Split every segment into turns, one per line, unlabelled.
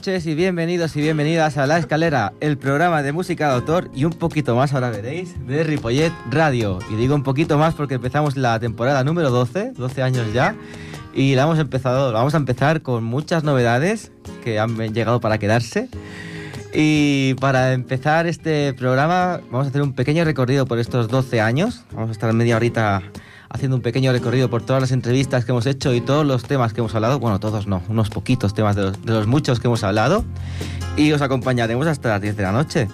noches y bienvenidos y bienvenidas a La Escalera, el programa de música de autor y un poquito más, ahora veréis, de Ripollet Radio. Y digo un poquito más porque empezamos la temporada número 12, 12 años ya, y la hemos empezado, vamos a empezar con muchas novedades que han llegado para quedarse. Y para empezar este programa vamos a hacer un pequeño recorrido por estos 12 años. Vamos a estar media horita haciendo un pequeño recorrido por todas las entrevistas que hemos hecho y todos los temas que hemos hablado. Bueno, todos no, unos poquitos temas de los, muchos que hemos hablado. Y os acompañaremos hasta las 10 de la noche.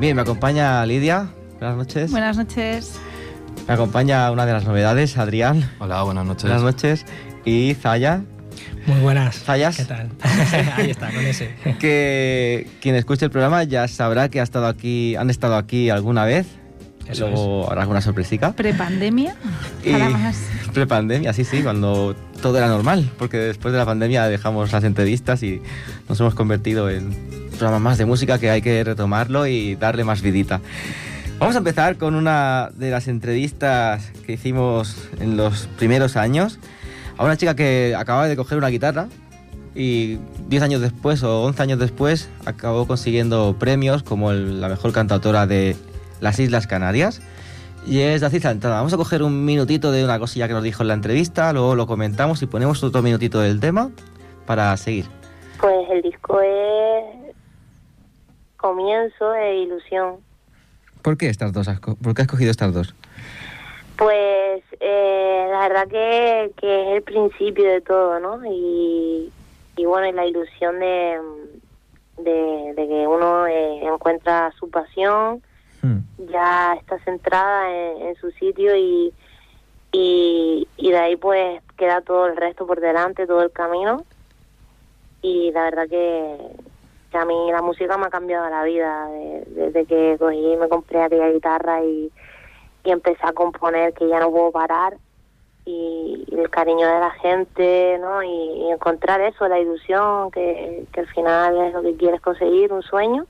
Bien, me acompaña Lidia. Buenas noches.
Buenas noches.
Me acompaña una de las novedades, Adrián.
Hola, buenas noches.
Buenas noches. Y Zaya.
Muy buenas.
¿Zayas?
¿Qué tal? Ahí está, con ese.
Que quien escuche el programa ya sabrá que ha estado aquí, han estado aquí alguna vez.
Eso
Luego habrá alguna sorpresica.
Prepandemia.
Prepandemia, sí, sí, cuando todo era normal, porque después de la pandemia dejamos las entrevistas y nos hemos convertido en un programa más de música que hay que retomarlo y darle más vidita. Vamos a empezar con una de las entrevistas que hicimos en los primeros años a una chica que acababa de coger una guitarra y 10 años después o 11 años después acabó consiguiendo premios como el- la mejor cantautora de las Islas Canarias. Y es Daciz Santana. Vamos a coger un minutito de una cosilla que nos dijo en la entrevista, luego lo comentamos y ponemos otro minutito del tema para seguir.
Pues el disco es comienzo e ilusión.
¿Por qué estas dos? ¿Por qué has cogido estas dos?
Pues eh, la verdad que, que es el principio de todo, ¿no? Y, y bueno, y la ilusión de, de, de que uno eh, encuentra su pasión,
Hmm.
ya está centrada en, en su sitio y, y, y de ahí pues queda todo el resto por delante, todo el camino. Y la verdad que, que a mí la música me ha cambiado la vida de- desde que cogí y me compré aquella guitarra y, y empecé a componer que ya no puedo parar y, el cariño de la gente, ¿no? Y, y encontrar eso, la ilusión, que, que al final es lo que quieres conseguir, un sueño,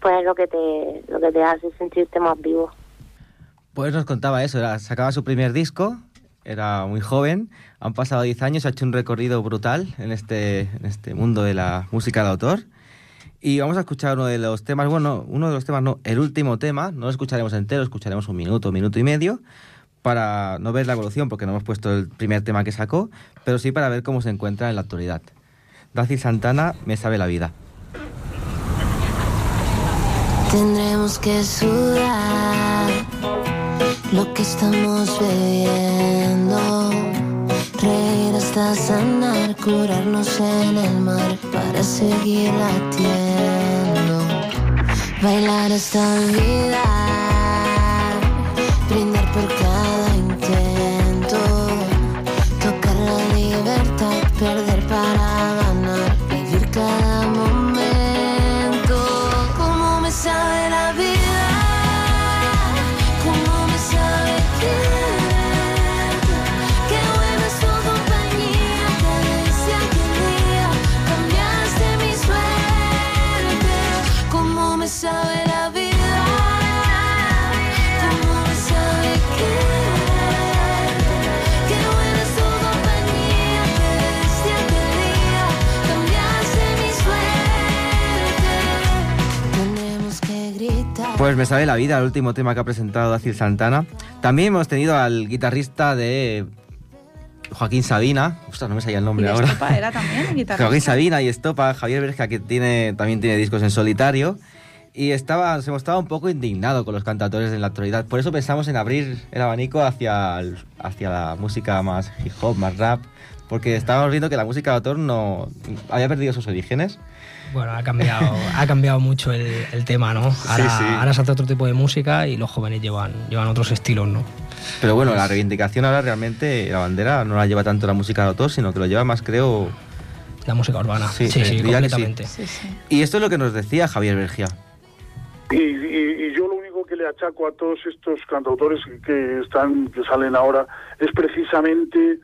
pues es lo que te, lo que te hace sentirte más vivo.
Pues nos contaba eso, era, sacaba su primer disco, era muy joven, han pasado 10 años, ha hecho un recorrido brutal en este, en este mundo de la música de autor. Y vamos a escuchar uno de los temas, bueno, uno de los temas, no, el último tema, no lo escucharemos entero, escucharemos un minuto, minuto y medio, para no ver la evolución, porque no hemos puesto el primer tema que sacó, pero sí para ver cómo se encuentra en la actualidad. Daci Santana, Me sabe la vida.
Tendremos que sudar lo que estamos bebiendo. Reír hasta sanar, curarnos en el mar para seguir latiendo. Bailar hasta olvidar, brindar
Pues me sabe la vida, el último tema que ha presentado Dacil Santana. También hemos tenido al guitarrista de Joaquín Sabina. Ostras, no me salía el
Y
nombre
de
ahora.
Estopa era también guitarra.
Joaquín Sabina y Estopa, Javier Berja, que tiene, también tiene discos en solitario. Y estaba, se mostraba un poco indignado con los cantautores de la actualidad. Por eso pensamos en abrir el abanico hacia, el- hacia la música más hip hop, más rap. Porque estábamos viendo que la música de autor no había perdido sus orígenes.
Bueno, ha cambiado, ha cambiado mucho el, el tema, ¿no? Ahora,
sí.
ahora se hace otro tipo de música y los jóvenes llevan, llevan otros estilos, ¿no?
Pero bueno, la reivindicación ahora realmente, la bandera no la lleva tanto la música de autor, sino que lo lleva más, creo...
La música urbana.
Sí,
Sí,
eh,
sí,
sí.
completamente.
Sí, sí.
Y esto es lo que nos decía Javier Bergia.
Y, y- y yo lo único que le achaco a todos estos cantautores que, están que salen ahora es precisamente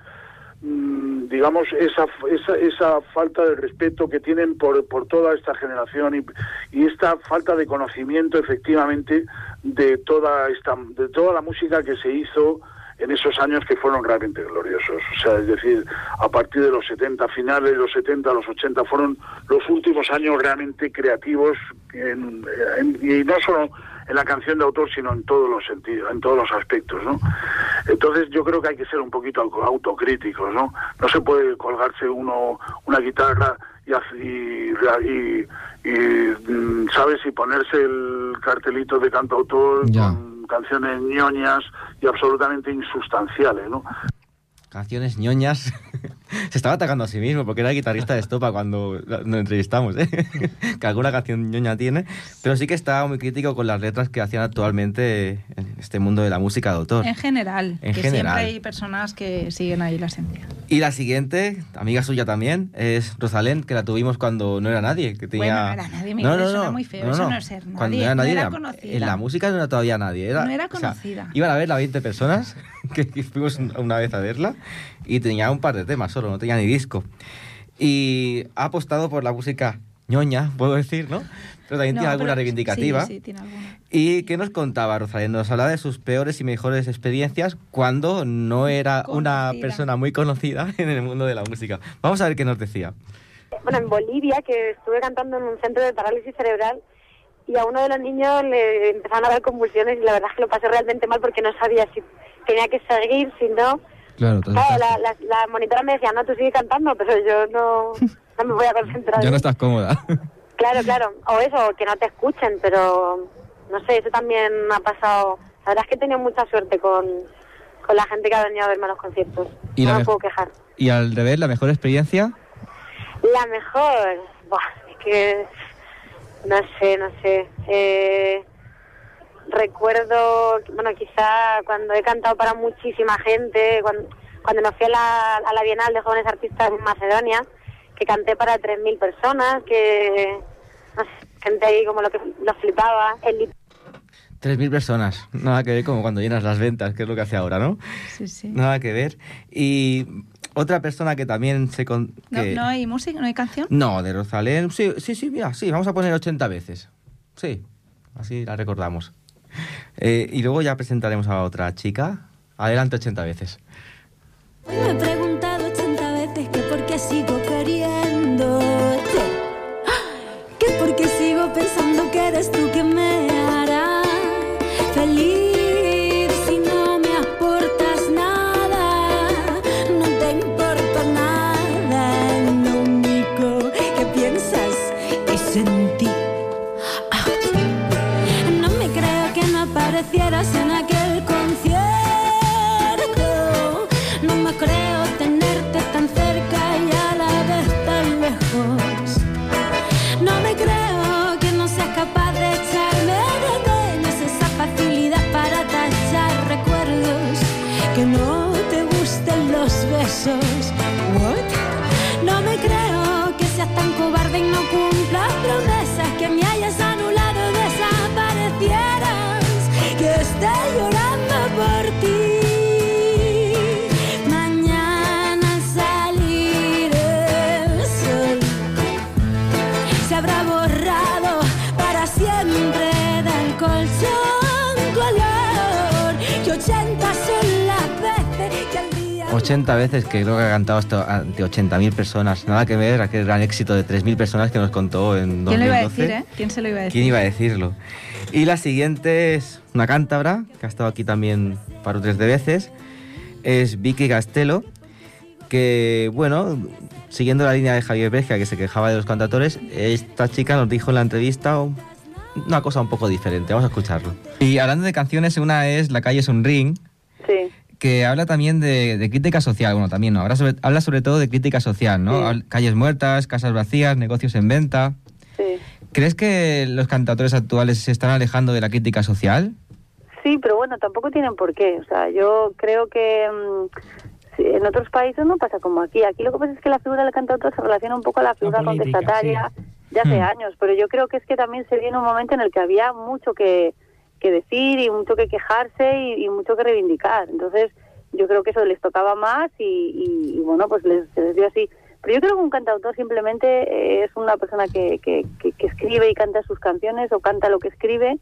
digamos, esa, esa, esa falta de respeto que tienen por, por toda esta generación y, esta falta de conocimiento, efectivamente, de toda esta, de toda la música que se hizo en esos años que fueron realmente gloriosos. O sea, es decir, a partir de los 70, finales de los 70, los 80, fueron los últimos años realmente creativos, en- y no solo en la canción de autor, sino en todos los sentidos, en todos los aspectos, ¿no? Entonces yo creo que hay que ser un poquito auto- autocríticos, ¿no? No se puede colgarse uno una guitarra y, y, y- y, mm, sabes y ponerse el cartelito de cantautor
Ya.
con canciones ñoñas y absolutamente insustanciales, ¿no?
Canciones ñoñas. Se estaba atacando a sí mismo porque era guitarrista de Estopa cuando nos entrevistamos, ¿eh? que alguna canción ñoña tiene, pero sí que estaba muy crítico con las letras que hacían actualmente en este mundo de la música de autor.
En general.
En
que
general.
siempre hay personas que siguen ahí la esencia.
Y la siguiente, amiga suya también, es Rosalén, que la tuvimos cuando no era nadie. Que tenía...
Bueno, no era nadie, Miguel, suena muy feo, eso no es ser nadie,
Cuando era
no
nadie,
era
era-
conocida.
en la música no era todavía nadie. Era,
No era
o sea,
conocida.
iban a verla 20 personas, que fuimos una vez a verla, y tenía un par de temas solo, no tenía ni disco. Y ha apostado por la música ñoña, puedo decir, ¿no? Pero también
No,
tiene alguna reivindicativa.
Sí, sí, tiene alguna.
¿Y qué nos contaba Rosalén? Nos hablaba de sus peores y mejores experiencias cuando no era una
Conocida.
persona muy conocida en el mundo de la música. Vamos a ver qué nos decía.
bueno, en Bolivia, que estuve cantando en un centro de parálisis cerebral y a uno de los niños le empezaron a dar convulsiones y la verdad es que lo pasé realmente mal porque no sabía si tenía que seguir, si no.
Claro,
Claro, la, la, la monitora me decía, no, tú sigue cantando, pero yo no, no me voy a concentrar.
ya no estás cómoda.
Claro, claro. O eso, que no te escuchen, pero no sé, eso también ha pasado. La verdad es que he tenido mucha suerte con, con la gente que ha venido a verme a los conciertos.
Y
no me puedo quejar.
y al revés, la mejor experiencia.
La mejor, Buah, es que no sé, no sé. Eh, recuerdo, bueno, quizá cuando he cantado para muchísima gente, cuando, cuando me fui a la, a la Bienal de Jóvenes Artistas en Macedonia, que canté para 3.000 personas, que no sé, gente ahí como lo que lo flipaba. El,
3.000 personas. Nada que ver como cuando llenas las ventas, que es lo que hace ahora, ¿no?
Sí, sí.
Nada que ver. Y otra persona que también se... Con,
No,
que-
no hay música, no hay canción.
No, de Rosalén. Sí, sí, sí, mira, sí, vamos a poner 80 veces. Sí, así la recordamos. Eh, y luego ya presentaremos a otra chica. Adelante 80 veces.
Hoy me he preguntado 80 veces que por qué sigo queriéndote. 50 veces que
creo que ha cantado hasta ante 80.000 personas. Nada que ver aquel gran éxito de 3.000 personas que nos contó en 2012.
¿Quién lo iba a decir, eh? ¿Quién se lo iba a decir?
¿Quién iba a decirlo? Y la siguiente es una cántabra, que ha estado aquí también para tres de veces. Es Vicky Castelo, que, bueno, siguiendo la línea de Javier Bergia, que se quejaba de los cantatores, esta chica nos dijo en la entrevista una cosa un poco diferente. Vamos a escucharlo. Y hablando de canciones, una es La calle es un ring.
Sí
que habla también de, de crítica social, bueno, también no, habla sobre, habla sobre todo de crítica social, ¿no?
Sí.
Calles muertas, casas vacías, negocios en venta.
Sí.
¿Crees que los cantautores actuales se están alejando de la crítica social?
Sí, pero bueno, tampoco tienen por qué. O sea, yo creo que mm, sí, en otros países no pasa como aquí. Aquí lo que pasa es que la figura del cantautor se relaciona un poco a la figura
política,
contestataria de hace
Hmm.
años, pero yo creo que es que también se en un momento en el que había mucho que, que decir y mucho que quejarse y, y mucho que reivindicar. Entonces,
yo creo que eso les tocaba más y, y, bueno, pues les, les, dio así. Pero yo creo que un cantautor simplemente eh, es una persona que, que, que, que, escribe y canta sus canciones o canta lo que escribe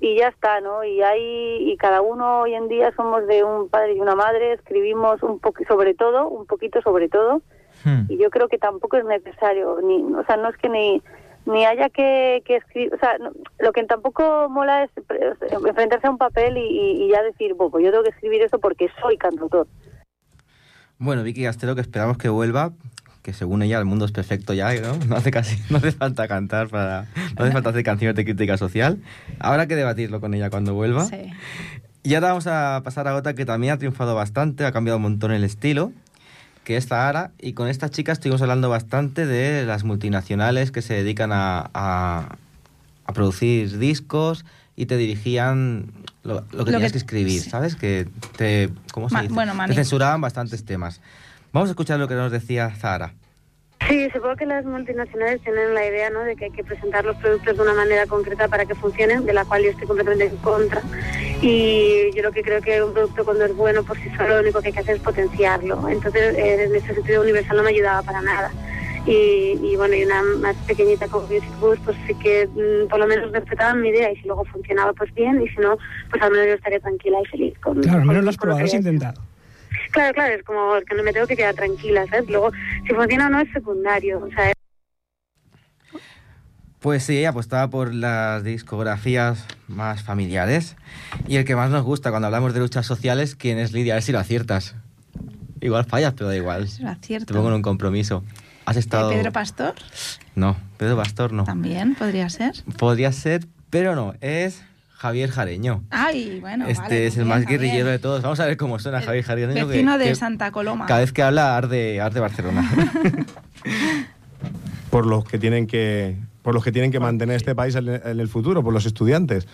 y ya está, ¿no? Y hay y cada uno hoy en día somos de un padre y una madre, escribimos un poco sobre todo, un poquito sobre todo. Hmm. Y yo creo que tampoco es necesario, ni, o sea, no es que ni ni haya que, que escribir, o sea, no, lo que tampoco mola es enfrentarse a un papel y, y ya decir, bueno, pues yo tengo que escribir eso porque soy cantautor.
Bueno, Vicky Castelo, que esperamos que vuelva, que según ella el mundo es perfecto ya, ¿no? No hace casi, no hace falta cantar para, no hace falta hacer canciones de crítica social. Habrá que debatirlo con ella cuando vuelva.
Sí.
Y ahora vamos a pasar a otra que también ha triunfado bastante, ha cambiado un montón el estilo, que es Zahara. Y con esta chica estuvimos hablando bastante de las multinacionales que se dedican a, a, a producir discos y te dirigían lo, lo que lo tenías que, que escribir, sí. ¿sabes? Que te, ¿cómo se
Ma,
dice?
Bueno,
te censuraban bastantes temas. Vamos a escuchar lo que nos decía Zahara.
Sí, supongo que las multinacionales tienen la idea ¿no? de que hay que presentar los productos de una manera concreta para que funcionen, de la cual yo estoy completamente en contra. Y yo lo que creo que un producto cuando es bueno por sí solo lo único que hay que hacer es potenciarlo. Entonces, eh, en ese sentido universal no me ayudaba para nada. Y, y, bueno, y una más pequeñita como Music Boost, pues sí que mmm, por lo menos respetaban mi idea y si luego funcionaba, pues bien, y si no, pues al menos yo estaría tranquila y feliz. Con,
claro, al menos lo has probado, has intentado.
Claro, claro, es como que no me tengo que quedar tranquila, ¿sabes? Luego, si funciona o no es secundario, o sea...
Pues sí, ella apostaba por las discografías más familiares y el que más nos gusta cuando hablamos de luchas sociales, ¿quién es Lidia? A ver si lo aciertas. Igual fallas, pero da igual.
Lo acierto.
Te pongo en un compromiso. ¿Has estado...?
¿Pedro Pastor?
No, Pedro Pastor no.
También podría ser.
Podría ser, pero no, es Javier Jareño.
Ay, bueno.
Este
vale,
es el
bien,
más
Javier.
guerrillero de todos. Vamos a ver cómo suena
El
Javier Jareño.
Vecino
que,
de
que
Santa Coloma.
Cada vez que habla, arde, arde Barcelona.
por los que tienen que por los que tienen que mantener este país en, en el futuro, por los estudiantes.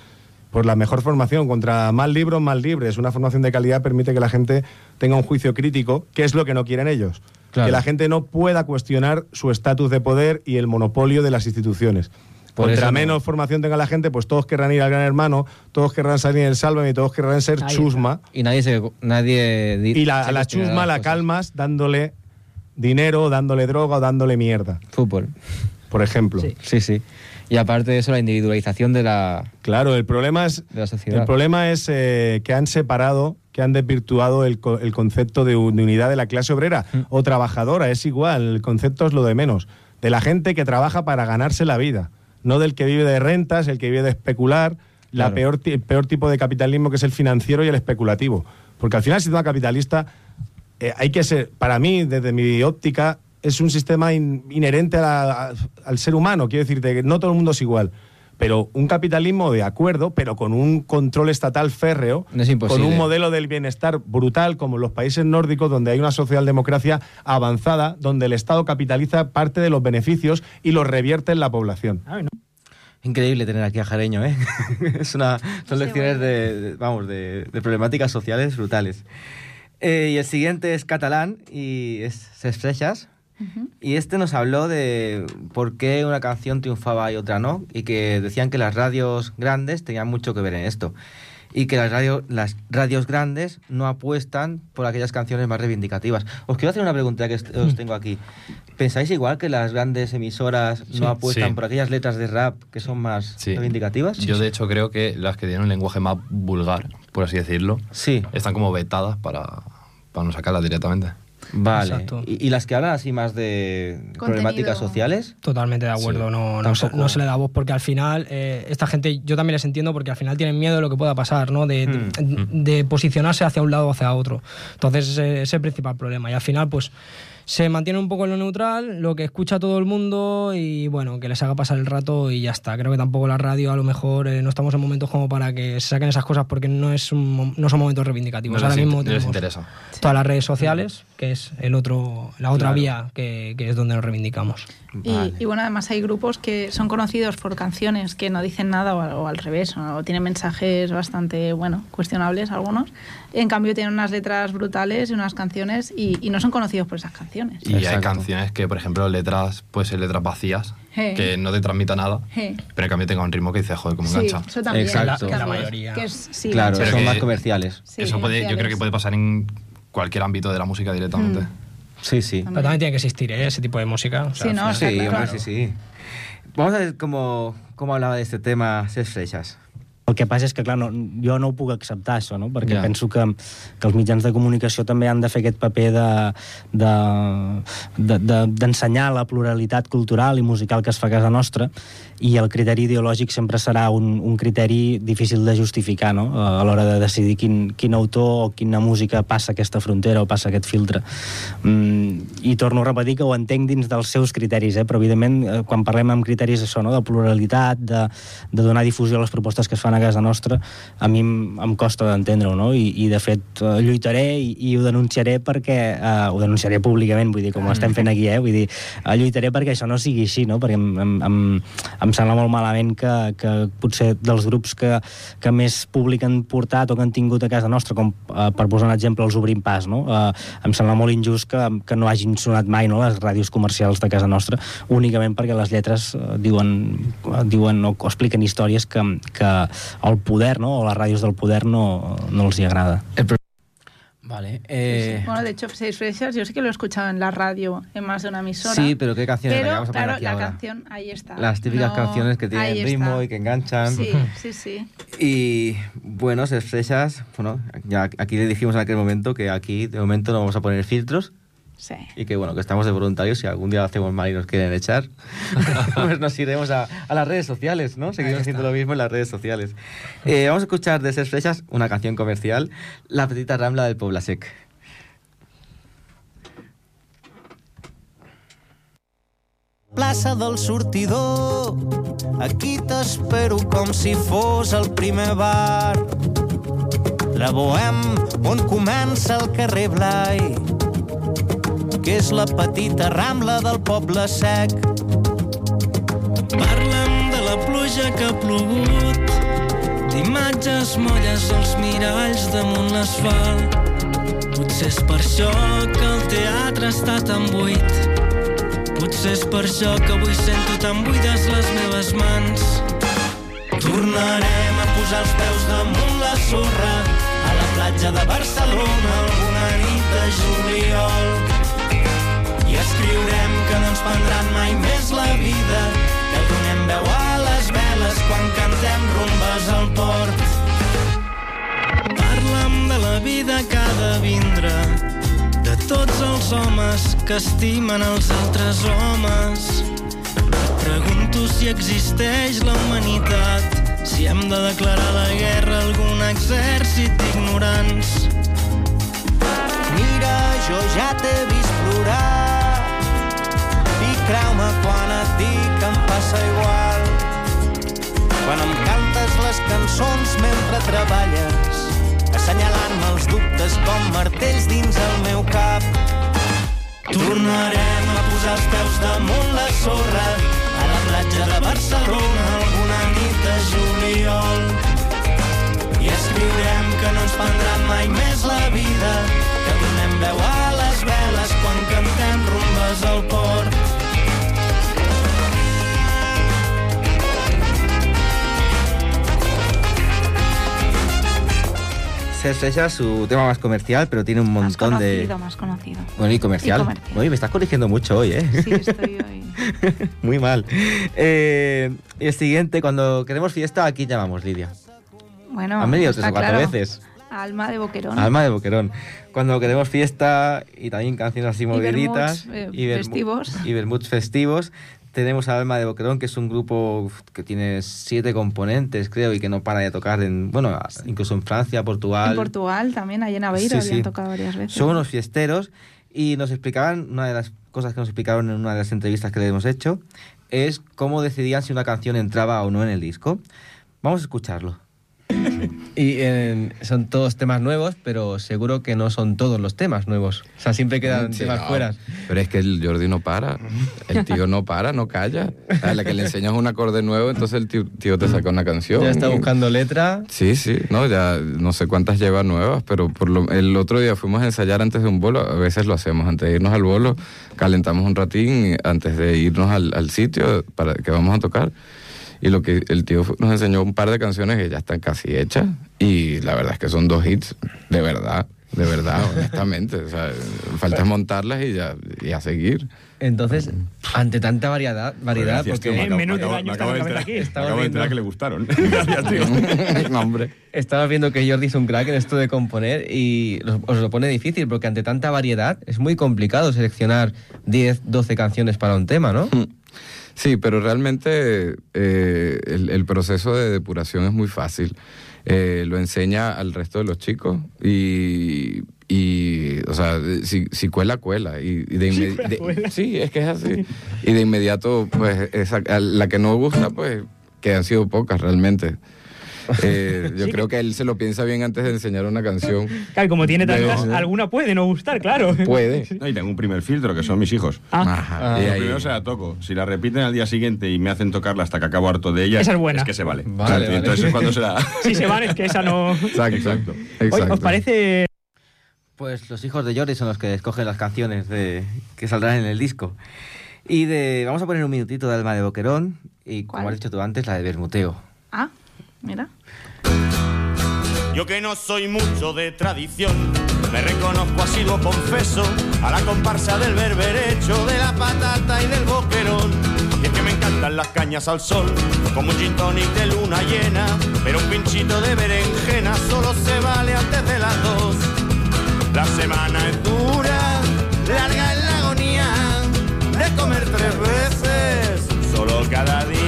Por la mejor formación, contra más libros, más libres. Una formación de calidad permite que la gente tenga un juicio crítico, que es lo que no quieren ellos. Claro. Que la gente no pueda cuestionar su estatus de poder y el monopolio de las instituciones. Por Contra no. menos formación tenga la gente, pues todos querrán ir al Gran Hermano, todos querrán salir en el Sálvame y todos querrán ser Ahí chusma.
Está. Y nadie se. Nadie
y la, a la chusma la calmas dándole dinero, dándole droga o dándole mierda.
Fútbol.
Por ejemplo.
Sí, sí. sí. Y aparte de eso, la individualización de la.
Claro, el problema es.
De la sociedad.
El problema es eh, que han separado, que han desvirtuado el, el concepto de, unidad de la clase obrera mm. o trabajadora. Es igual, el concepto es lo de menos. De la gente que trabaja para ganarse la vida no del que vive de rentas, el que vive de especular, la claro. peor, el peor tipo de capitalismo que es el financiero y el especulativo. Porque al final el sistema capitalista eh, hay que ser, para mí, desde mi óptica, es un sistema in, inherente a la, a, al ser humano. Quiero decirte que no todo el mundo es igual. Pero un capitalismo de acuerdo, pero con un control estatal férreo,
no
con un modelo del bienestar brutal, como en los países nórdicos, donde hay una socialdemocracia avanzada, donde el Estado capitaliza parte de los beneficios y los revierte en la población.
Ay, no. Increíble tener aquí a Jareño, ¿eh? es una, son lecciones de, de vamos, de, de, problemáticas sociales brutales. Eh, y el siguiente es catalán y es Estrellas. Uh -huh. Y este nos habló de por qué una canción triunfaba y otra no, y que decían que las radios grandes tenían mucho que ver en esto. Y que las, radio, las radios grandes no apuestan por aquellas canciones más reivindicativas. Os quiero hacer una pregunta que os tengo aquí. ¿Pensáis igual que las grandes emisoras
Sí,
no apuestan
sí.
por aquellas letras de rap que son más
Sí.
reivindicativas?
Yo, de hecho, creo que las que tienen un lenguaje más vulgar, por así decirlo,
Sí.
están como vetadas para, para no sacarlas directamente.
Vale.
Exacto.
¿Y, y las que hablan así más de problemáticas sociales?
Totalmente de acuerdo,
Sí,
no, no, se,
tampoco.
no se le da voz porque al final eh, esta gente, yo también les entiendo porque al final tienen miedo de lo que pueda pasar, ¿no? De,
Hmm.
de, de posicionarse hacia un lado o hacia otro. Entonces ese es el principal problema y al final pues se mantiene un poco en lo neutral, lo que escucha todo el mundo y bueno, que les haga pasar el rato y ya está. Creo que tampoco la radio a lo mejor eh, no estamos en momentos como para que se saquen esas cosas porque no, es un mo- no son momentos reivindicativos.
No
Ahora
les,
mismo
les
tenemos
interesa.
todas las redes sociales, que es el otro, la otra
Claro.
vía que, que es donde nos reivindicamos.
Y,
Vale.
y bueno, además hay grupos que son conocidos por canciones que no dicen nada o, al- o al revés, o, tienen mensajes bastante, bueno, cuestionables algunos. En cambio tienen unas letras brutales y unas canciones y, y no son conocidos por esas canciones.
Y hay canciones que, por ejemplo, letras, puede ser letras vacías, que no te transmita nada, pero en cambio tenga un ritmo que dice, joder, como
Sí,
engancha.
eso también.
Exacto.
también,
La mayoría.
que es- sí,
claro.
Pero
son
que-
más comerciales.
Sí,
Eso puede, yo creo que puede pasar en cualquier ámbito de la música directamente.
Mm.
Sí, sí.
Pero también tiene que existir ¿eh? ese tipo de música. o sea,
Sí, no,
Sí,
claro.
hombre, sí, sí. Vamos a ver cómo, cómo hablaba de este tema Ses Freixas.
El que passa és que, clar, no, jo no ho puc acceptar, això, no? perquè
Ja.
penso que, que els mitjans de comunicació també han de fer aquest paper de- de- de- de- d'ensenyar de, la pluralitat cultural i musical que es fa a casa nostra i el criteri ideològic sempre serà un, un criteri difícil de justificar no? a l'hora de decidir quin, quin autor o quina música passa aquesta frontera o passa aquest filtre. Mm, I torno a repetir que ho entenc dins dels seus criteris, eh? però evidentment eh, quan parlem amb criteris això, no? de pluralitat, de, de donar difusió a les propostes que es fan a casa nostra, a mi em, em costa d'entendre-ho, no? I, i de fet eh, lluitaré i, i ho denunciaré perquè eh, ho denunciaré públicament, vull dir, com ho estem fent aquí, eh? vull dir, eh, lluitaré perquè això no sigui així, no? perquè em, em, em, em sembla molt malament que, que potser dels grups que, que més públic han portat o que han tingut a casa nostra, com eh, per posar un exemple els Obrim Pas, no? eh, em sembla molt injust que, que no hagin sonat mai no? les ràdios comercials de casa nostra, únicament perquè les lletres eh, diuen, eh, diuen o, o expliquen històries que, que el poder no? o les ràdios del poder no, no els hi agrada.
Vale. Eh,
Bueno, de hecho, Seis Freixas yo sí que lo he escuchado en la radio, en más de una emisora.
Sí, pero ¿qué que
Pero,
vamos a poner
claro,
aquí
la
ahora.
canción, ahí está.
Las típicas
No,
canciones que tienen ritmo y que enganchan.
Sí, sí, sí.
Y bueno, Ses Freixas, bueno, ya aquí le dijimos en aquel momento que aquí de momento no vamos a poner filtros
Sí.
y que bueno, que estamos de voluntarios. Si algún día lo hacemos mal y nos quieren echar, pues nos iremos a, a las redes sociales, ¿no? Seguimos haciendo lo mismo en las redes sociales. Eh, vamos a escuchar de Ses Freixas una canción comercial, La Petita Rambla del Poblasec.
plaça del sortidor. Aquí t'espero com si fos el primer bar. La Bohem, on comença el carrer Blai, que és la petita rambla del poble sec. Parla'm de la pluja que ha plogut, d'imatges molles als miralls damunt l'asfalt. Potser és per això que el teatre està tan buit. Potser és per això que avui sento tan buides les meves mans. Tornarem a posar els peus damunt la sorra a la platja de Barcelona alguna nit de juliol. I escriurem que no ens prendran mai més la vida, que donem veu a les veles quan cantem rumbes al port. Parla'm de la vida que ha de vindre, de tots els homes que estimen els altres homes. Pregunto si existeix la humanitat, si hem de declarar la guerra a algun exèrcit d'ignorants. Mira, jo ja t'he vist plorar creu-me quan et dic que em passa igual. Quan em cantes les cançons mentre treballes, assenyalant-me els dubtes com martells dins el meu cap. Tornarem a posar els peus damunt la sorra a la platja de Barcelona alguna nit de juliol. I escriurem que no ens prendran mai més la vida, que donem veu a les veles quan cantem rumbes al port.
Freixas, su tema más comercial, pero tiene un
Más
montón de...
conocido, más conocido.
Bueno, y comercial.
Y comercial.
Oye, me estás corrigiendo mucho hoy, ¿eh?
Sí, estoy hoy.
Muy mal. Eh, y el siguiente, cuando queremos fiesta, aquí llamamos Lidia.
Bueno,
Han venido tres o cuatro
claro.
veces.
Alma de Boquerón.
Alma de Boquerón. Cuando queremos fiesta y también canciones así moviditas.
eh,
vermu-
festivos.
Y vermuts festivos. Tenemos a Alma de Boquerón, que es un grupo que tiene siete componentes, creo, y que no para de tocar en, bueno, incluso en Francia, Portugal.
En Portugal también, ahí en Aveiro,
Sí,
habían
sí.
tocado varias veces.
Son unos fiesteros y nos explicaban, una de las cosas que nos explicaron en una de las entrevistas que le hemos hecho, es cómo decidían si una canción entraba o no en el disco. Vamos a escucharlo. Y eh, son todos temas nuevos, pero seguro que no son todos los temas nuevos. O sea, siempre quedan
Sí,
temas
no,
fuera.
Pero es que el Jordi no para. El tío no para, no calla. A la que le enseñas un acorde nuevo, entonces el tío, tío te saca una canción.
Ya está buscando letra.
Sí, sí, no, ya no sé cuántas lleva nuevas, pero por lo, el otro día fuimos a ensayar antes de un bolo, a veces lo hacemos, antes de irnos al bolo, calentamos un ratín antes de irnos al, al sitio para que vamos a tocar. Y lo que el tío nos enseñó un par de canciones que ya están casi hechas. Y la verdad es que son dos hits, de verdad, de verdad, honestamente. O sea, falta es montarlas y ya y a seguir.
Entonces, ante tanta variedad, variedad
Gracias,
porque
tío, me acabo- me acabo- me acabo de enterar- me
Estaba
acabo de
viendo-
que le gustaron. Gracias, tío.
No, hombre.
Estaba viendo que Jordi es un crack en esto de componer y os lo pone difícil porque ante tanta variedad es muy complicado seleccionar 10, 12 canciones para un tema, ¿no?
Sí, pero realmente eh, el, el proceso de depuración es muy fácil. Eh, lo enseña al resto de los chicos y, y, o sea, si, si cuela, cuela. Y, y de
Si
inmedi-
cuela,
de-
cuela.
sí, es que es así. Y de inmediato, pues, esa- la que no gusta, pues, que han sido pocas realmente. Eh, yo creo que él se lo piensa bien antes de enseñar una canción.
Claro, y como tiene tantas,
De-
alguna puede no gustar, claro.
Puede.
No, y tengo un primer filtro, que son mis hijos.
Ah.
Ajá, y
Lo
ahí-
primero se la toco. Si la repiten al día siguiente y me hacen tocarla hasta que acabo harto de ella,
Esa es buena.
que se vale.
Vale,
O sea,
vale.
Entonces es cuando se la...
Si se van, es que esa no.
Exacto.
Oye, ¿Os parece
Pues los hijos de Jordi son los que escogen las canciones de, que saldrán en el disco. Y de, vamos a poner un minutito de Alma de Boquerón y, como
¿Cuál?
has dicho tú antes, la de Bermuteo.
Ah, mira.
Yo que no soy mucho de tradición, me reconozco asiduo confeso a la comparsa del berberecho, de la patata y del boquerón. Y es que me encantan las cañas al sol, como un gin tonic de luna llena, pero un pinchito de berenjena solo se vale antes de las dos. La semana es dura, larga es la agonía de comer tres veces, solo cada día.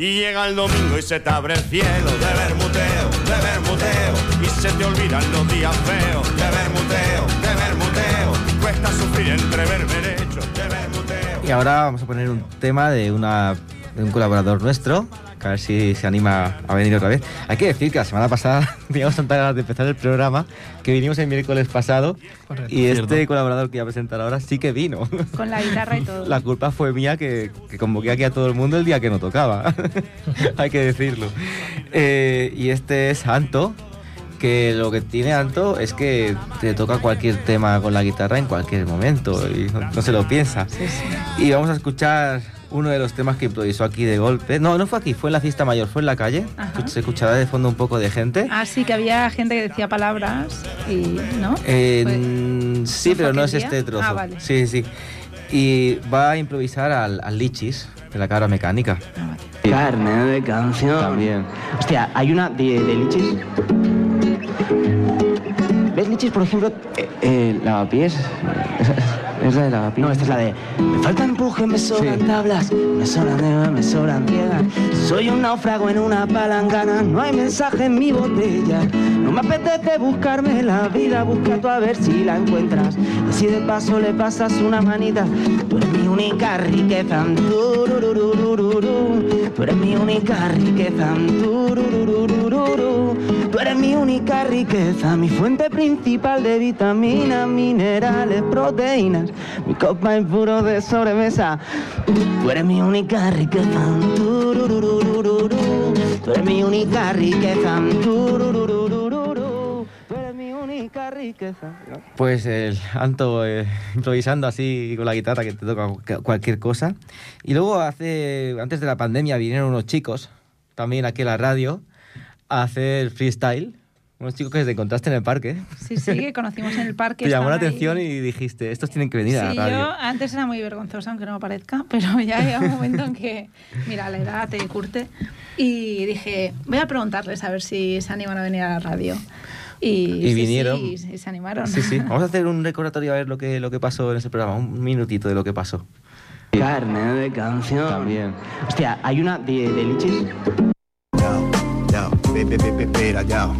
Y llega el domingo y se te abre el cielo de bermuteo, de bermuteo. Y se te olvidan los días feos de bermuteo, de bermuteo. Cuesta sufrir entre berberechos de bermuteo.
Y ahora vamos a poner un tema de, una, de un colaborador nuestro, que a ver si se anima a venir otra vez. Hay que decir que la semana pasada teníamos tantas ganas de empezar el programa que vinimos el miércoles pasado
Correcto.
y este
Cierto.
colaborador que voy a presentar ahora sí que vino.
Con la guitarra y todo.
La culpa fue mía que, que convoqué aquí a todo el mundo el día que no tocaba. Hay que decirlo. Eh, y este es Anto, que lo que tiene Anto es que te toca cualquier tema con la guitarra en cualquier momento y no, no se lo piensa. Y vamos a escuchar uno de los temas que improvisó aquí de golpe. No, no fue aquí, fue en la fiesta mayor, fue en la calle.
Ajá.
Se escuchará de fondo un poco de gente.
Ah, sí, que había gente que decía palabras y. ¿No?
Eh, mm, sí,
¿no fue
pero no es
día?
este trozo.
Ah, vale.
Sí, sí. Y va a improvisar al, al Lichis, de la cabra mecánica.
Carne de canción. También. Hostia, hay una de, de lichis. ¿Ves lichis, por ejemplo? Eh, eh, lavapiés. Es la de lavapiés. No, esta es la de. Me falta empuje, me sobran tablas. Me sobran de me sobran piedras. Soy un náufrago en una palangana. No hay mensaje en mi botella. No me apetece buscarme la vida. Busca tú a ver si la encuentras. Y si de paso le pasas una manita. Tú eres mi única riqueza. Tú eres mi única riqueza. Tú eres mi única riqueza, mi fuente principal de vitaminas, minerales, proteínas, mi copa en puro de sobremesa. Tú eres mi única riqueza. Tú eres mi única riqueza. Tú eres mi única riqueza.
Pues el Anto eh, improvisando así con la guitarra que te toca cu- cualquier cosa. Y luego hace antes de la pandemia vinieron unos chicos, también aquí a la radio, a hacer freestyle. Unos chicos que te encontraste en el parque.
Sí, sí, que conocimos en el parque.
Te llamó la
estaban ahí.
atención y dijiste, estos tienen que venir a
Sí,
la radio.
yo antes era muy vergonzosa, aunque no me parezca, pero ya llega un momento en que, mira, la edad te curte. Y dije, voy a preguntarles a ver si se animan a venir a la radio. Y,
Y
sí,
vinieron.
Sí, sí, se animaron.
Sí, sí. Vamos a hacer un recordatorio a ver lo que, lo que pasó en ese programa, un minutito de lo que pasó.
Carne de canción. También. Hostia, hay una de, de lichis.
Espera, yo.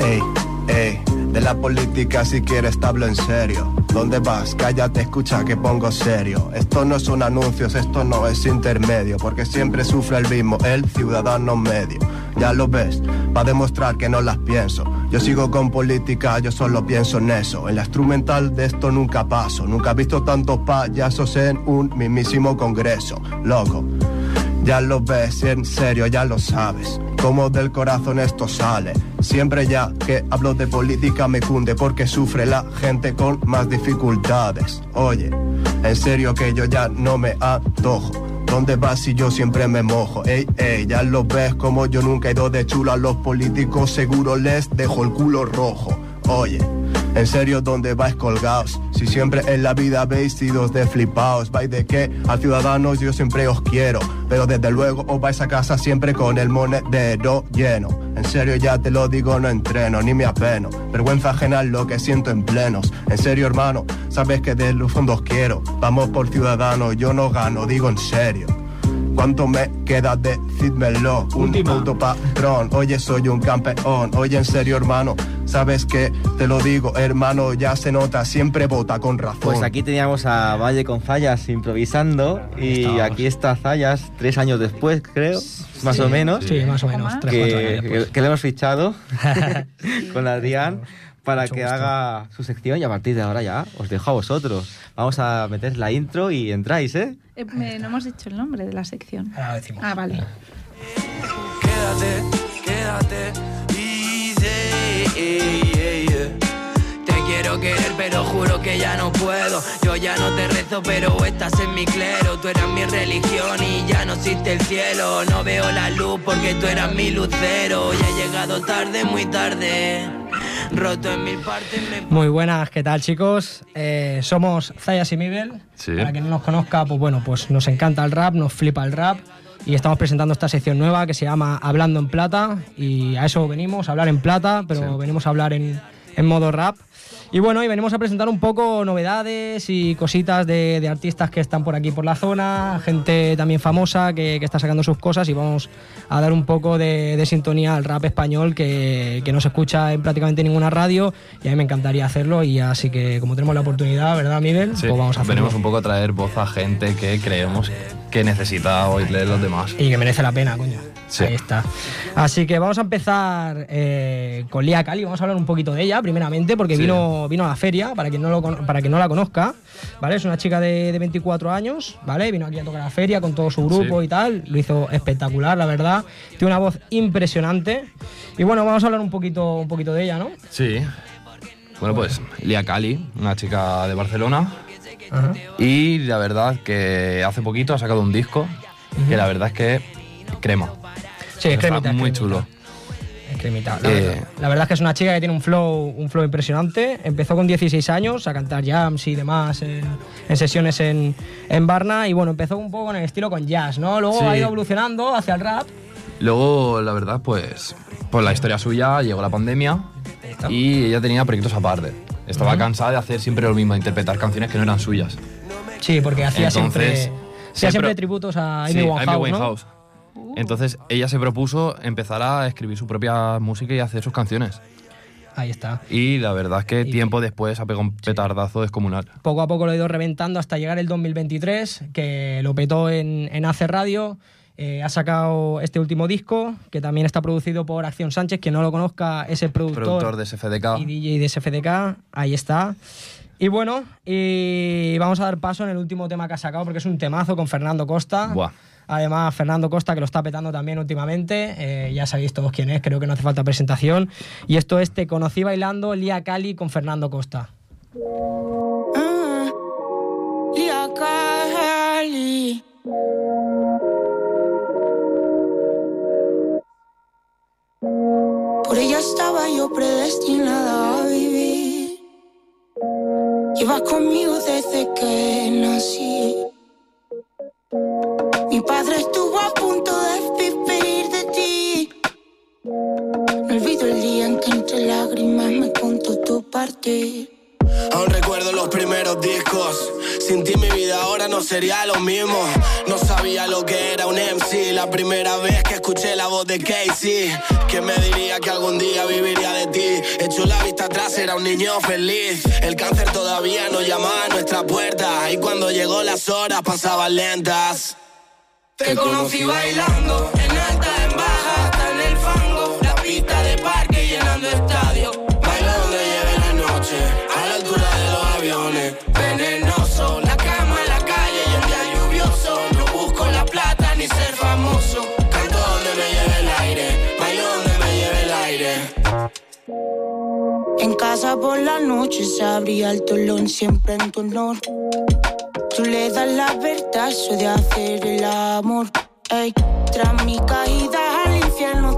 Ey, ey, De la política si quieres te hablo en serio. ¿Dónde vas? Cállate, escucha que pongo serio. Esto no son anuncios, esto no es intermedio, porque siempre sufre el mismo, el ciudadano medio. Ya lo ves, va a demostrar que no las pienso. Yo sigo con política, yo solo pienso en eso. En la instrumental de esto nunca paso. Nunca he visto tantos payasos en un mismísimo congreso. Loco, ya lo ves, en serio, ya lo sabes. Como del corazón esto sale. Siempre ya que hablo de política me cunde porque sufre la gente con más dificultades. Oye, en serio que yo ya no me antojo. ¿Dónde vas si yo siempre me mojo? Ey, ey, ya lo ves como yo nunca he ido de chulo a los políticos, seguro les dejo el culo rojo. Oye, en serio, ¿dónde vais colgados? Si siempre en la vida habéis sido de flipaos, vais de qué? A ciudadanos yo siempre os quiero, pero desde luego os vais a casa siempre con el monedero lleno. En serio, ya te lo digo, no entreno ni me apeno. Vergüenza ajena es lo que siento en plenos. En serio, hermano, sabes que de los fondos quiero. Vamos por ciudadanos, yo no gano, digo en serio. ¿Cuánto me queda? Decídmelo. Un puto patrón. Oye, soy un campeón. Oye, en serio, hermano. Sabes que te lo digo, hermano. Ya se nota, siempre vota con razón.
Pues aquí teníamos a Valle con Fallas improvisando y aquí está Fallas tres años después, creo, más o menos.
Sí, más o menos, tres,
que, que le hemos fichado con Adrián para que haga su sección y a partir de ahora ya os dejo a vosotros. Vamos a meter la intro y entráis, ¿eh?
Eh, me- no hemos dicho el nombre de la sección.
Ahora decimos.
Ah, vale.
Quédate, quédate Te quiero querer pero juro que ya no puedo Yo ya no te rezo pero estás en mi clero Tú eras mi religión y ya no existe el cielo No veo la luz porque tú eras mi lucero Y he llegado tarde, muy tarde Roto en mil partes me
Muy buenas, ¿qué tal chicos? Eh, somos Zayas y Mibel.
Sí.
Para quien no nos conozca, pues bueno, pues nos encanta el rap, nos flipa el rap. Y estamos presentando esta sección nueva que se llama Hablando en Plata. Y a eso venimos, a hablar en plata, pero venimos a hablar en, en modo rap. Y bueno, y venimos a presentar un poco novedades y cositas de, de artistas que están por aquí por la zona, gente también famosa que, que está sacando sus cosas y vamos a dar un poco de, de sintonía al rap español que, que no se escucha en prácticamente ninguna radio y a mí me encantaría hacerlo y así que como tenemos la oportunidad, ¿verdad Miguel?
Sí,
Pues vamos a hacerlo.
venimos un poco a traer voz a gente que creemos que necesita oírle los demás.
Y que merece la pena, coño.
Sí.
Ahí está. Así que vamos a empezar eh, con Lía Cali. Vamos a hablar un poquito de ella, primeramente, porque
Sí.
vino, vino a la feria, para quien no, lo, para quien no la conozca. ¿vale? Es una chica de, de 24 años, ¿vale? Vino aquí a tocar a la feria con todo su grupo
Sí.
y tal. Lo hizo espectacular, la verdad. Tiene una voz impresionante. Y bueno, vamos a hablar un poquito, un poquito de ella, ¿no?
Sí. Bueno, pues Lia Cali, una chica de Barcelona.
Ajá.
Y la verdad que hace poquito ha sacado un disco que la verdad es que crema.
Sí, es cremita, es
muy
cremita.
chulo.
Es cremita. La,
Eh,
verdad, la verdad es que es una chica que tiene un flow, un flow impresionante. Empezó con 16 años a cantar jams y demás en, en sesiones en, en Barna. Y bueno, empezó un poco con el estilo con jazz, ¿no? Luego
Sí.
ha ido evolucionando hacia el rap.
Luego, la verdad, pues, por la historia suya, llegó la pandemia y ella tenía proyectos aparte. Estaba cansada de hacer siempre lo mismo, interpretar canciones que no eran suyas.
Sí, porque hacía siempre,
Entonces,
hacía
se
siempre tributos a Amy
Sí,
Winehouse,
Amy
¿no?
Winehouse. Entonces ella se propuso empezar a escribir su propia música y hacer sus canciones.
Ahí está.
Y la verdad es que tiempo después ha pegado un petardazo descomunal.
Poco a poco lo ha ido reventando hasta llegar el 2023, que lo petó en, en Ace Radio. Eh, ha sacado este último disco, que también está producido por Acción Sánchez. Quien no lo conozca es el productor,
Productor de SFDK.
y DJ de SFDK. Ahí está. Y bueno, y vamos a dar paso en el último tema que ha sacado, porque es un temazo con Fernando Costa.
Buah.
Además, Fernando Costa, que lo está petando también últimamente. Eh, ya sabéis todos quién es, creo que no hace falta presentación. Y esto es Te conocí bailando Lía Cali con Fernando Costa.
Lia Cali. Por ella estaba yo predestinada a vivir. Llevas conmigo desde que nací. Mi padre estuvo a punto de vivir de ti. No olvido el día en que entre lágrimas me contó tu partir.
Aún recuerdo los primeros discos. Sin ti mi vida ahora no sería lo mismo. No sabía lo que era un MC. La primera vez que escuché la voz de Casey. ¿Quién me diría que algún día viviría de ti? Hecho la vista atrás era un niño feliz. El cáncer todavía no llamaba a nuestra puerta. Y cuando llegó las horas pasaban lentas. Te conocí bailando en alta, en baja, En
casa por la noche se abría el tolón siempre en tu honor. Tú le das la verdad, de hacer el amor. Ey, tras mi caída al infierno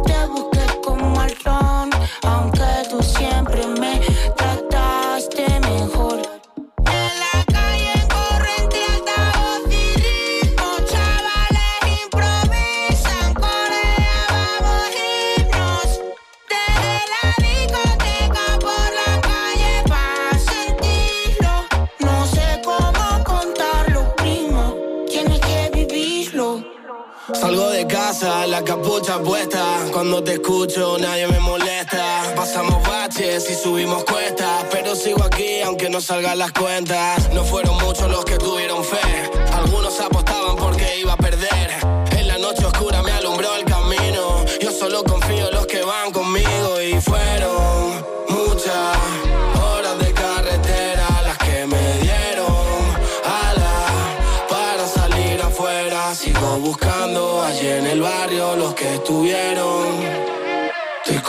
la
capucha puesta. Cuando te escucho, nadie me molesta. Pasamos baches y subimos cuestas. Pero sigo aquí, aunque no salgan las cuentas. No fueron muchos los que tuvieron fe. Algunos apostaban porque iba a perder. En la noche oscura me alumbró el camino. Yo solo confío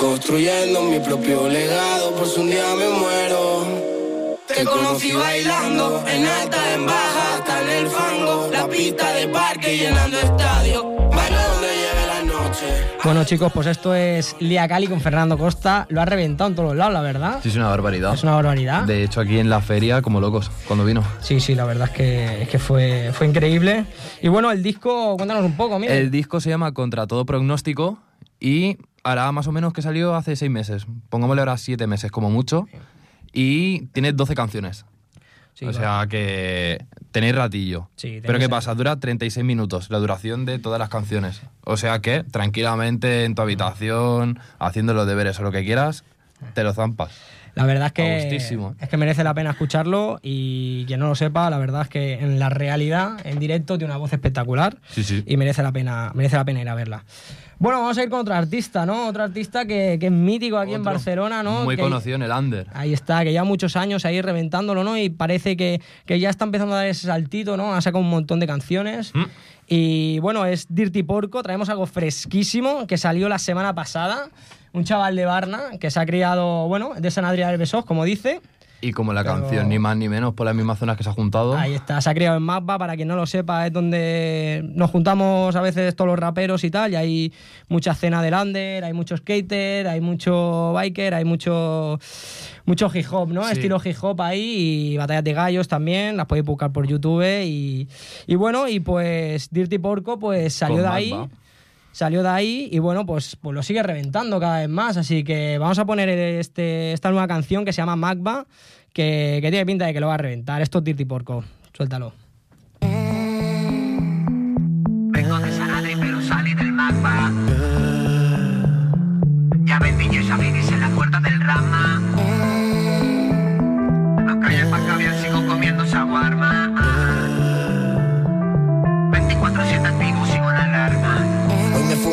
construyendo mi propio legado por si un día me muero. Te conocí bailando en alta, en baja, hasta en el fango. La pista de parque llenando estadio. Bailo donde lleve la noche.
Bueno, chicos, pues esto es Lía Cali con Fernando Costa. Lo ha reventado en todos los lados, la verdad.
Sí, es una barbaridad.
Es una barbaridad.
De hecho, aquí en la feria, como locos, cuando vino.
Sí, sí, la verdad es que, es que fue, fue increíble. Y bueno, el disco, cuéntanos un poco, mira.
El disco se llama Contra todo pronóstico y hará más o menos que salió hace seis meses. Pongámosle ahora siete meses como mucho. Y tiene 12 canciones.
Sí,
o sea que tenéis ratillo.
Sí,
Pero ¿qué pasa? Dura 36 minutos la duración de todas las canciones. O sea que tranquilamente en tu habitación, haciendo los deberes o lo que quieras, te lo zampas.
La verdad es que, es que merece la pena escucharlo y quien no lo sepa, la verdad es que en la realidad, en directo, tiene una voz espectacular
Sí, sí.
y merece la pena, merece la pena ir a verla. Bueno, vamos a ir con otro artista, ¿no? Otro artista que, que es mítico aquí en Barcelona, ¿no?
Muy
Que-
conocido en el under.
Ahí está, que lleva muchos años ahí reventándolo, ¿no? Y parece que, que ya está empezando a dar ese saltito, ¿no? Ha sacado un montón de canciones.
Mm.
Y bueno, es Dirty Porco. Traemos algo fresquísimo que salió la semana pasada. Un chaval de Barna que se ha criado, bueno, de San Adrián del Besós, como dice.
Y como la
Pero-
canción, ni más ni menos, por las mismas zonas que se ha juntado.
Ahí está, se ha criado en Mapa, para quien no lo sepa, es donde nos juntamos a veces todos los raperos y tal, y hay mucha escena de lander, hay mucho skater, hay mucho biker, hay mucho, mucho hip hop, ¿no?
Sí.
Estilo hip hop ahí, y batallas de gallos también, las podéis buscar por YouTube, y, y bueno, y pues Dirty Porco pues salió
Con
de ahí. Salió de ahí y bueno, pues, pues lo sigue reventando cada vez más. Así que vamos a poner este, esta nueva canción que se llama Magba, que, que tiene pinta de que lo va a reventar. Esto es Dirty Porco. Suéltalo.